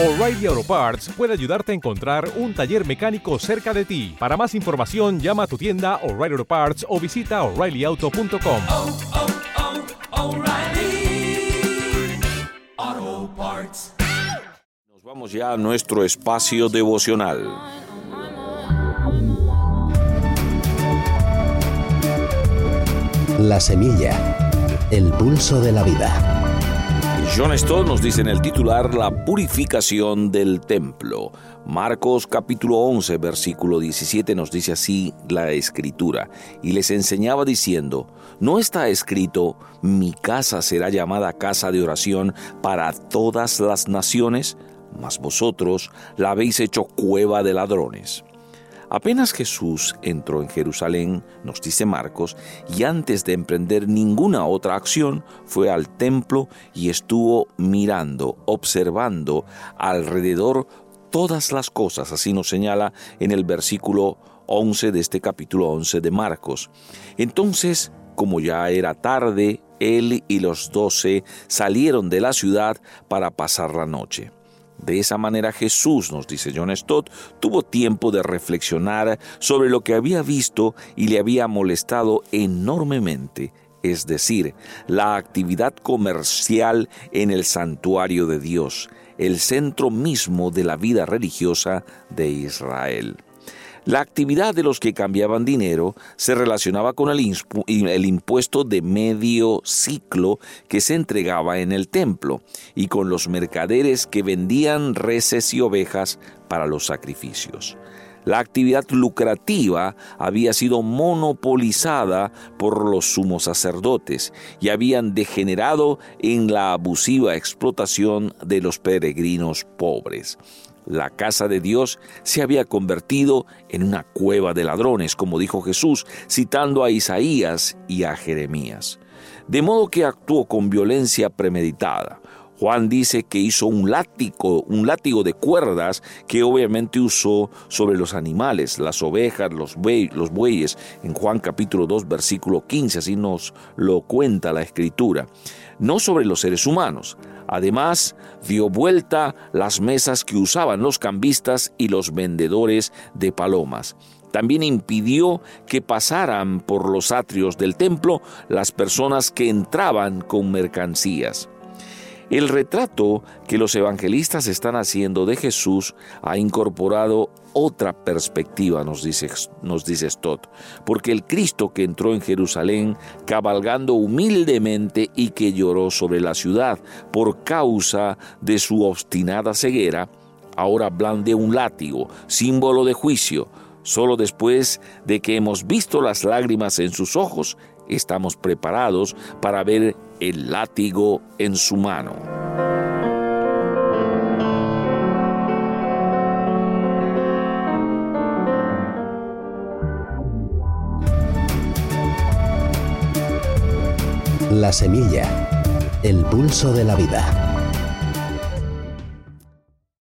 O'Reilly Auto Parts puede ayudarte a encontrar un taller mecánico cerca de ti. Para más información, llama a tu tienda O'Reilly Auto Parts o visita oreillyauto.com. oh, oh, Parts. Nos vamos ya a nuestro espacio devocional. La semilla, el pulso de la vida. John Stott nos dice en el titular La purificación del templo. Marcos capítulo 11 versículo 17 nos dice así la escritura. Y les enseñaba diciendo, ¿no está escrito, mi casa será llamada casa de oración para todas las naciones? Mas vosotros la habéis hecho cueva de ladrones. Apenas Jesús entró en Jerusalén, nos dice Marcos, y antes de emprender ninguna otra acción, fue al templo y estuvo mirando, observando alrededor todas las cosas, así nos señala en el versículo 11 de este capítulo 11 de Marcos. Entonces, como ya era tarde, él y los doce salieron de la ciudad para pasar la noche. De esa manera Jesús, nos dice John Stott, tuvo tiempo de reflexionar sobre lo que había visto y le había molestado enormemente, es decir, la actividad comercial en el santuario de Dios, el centro mismo de la vida religiosa de Israel. La actividad de los que cambiaban dinero se relacionaba con el, impuesto de medio ciclo que se entregaba en el templo y con los mercaderes que vendían reses y ovejas para los sacrificios. La actividad lucrativa había sido monopolizada por los sumos sacerdotes y habían degenerado en la abusiva explotación de los peregrinos pobres. La casa de Dios se había convertido en una cueva de ladrones, como dijo Jesús, citando a Isaías y a Jeremías. De modo que actuó con violencia premeditada. Juan dice que hizo un látigo, un látigo de cuerdas que obviamente usó sobre los animales, las ovejas, los, los bueyes, en Juan capítulo 2 versículo 15, así nos lo cuenta la escritura, no sobre los seres humanos. Además, dio vuelta las mesas que usaban los cambistas y los vendedores de palomas. También impidió que pasaran por los atrios del templo las personas que entraban con mercancías. El retrato que los evangelistas están haciendo de Jesús ha incorporado otra perspectiva, nos dice, nos dice Stott, porque el Cristo que entró en Jerusalén cabalgando humildemente y que lloró sobre la ciudad por causa de su obstinada ceguera, ahora blande un látigo, símbolo de juicio, solo después de que hemos visto las lágrimas en sus ojos, estamos preparados para ver el látigo en su mano. La semilla, el pulso de la vida.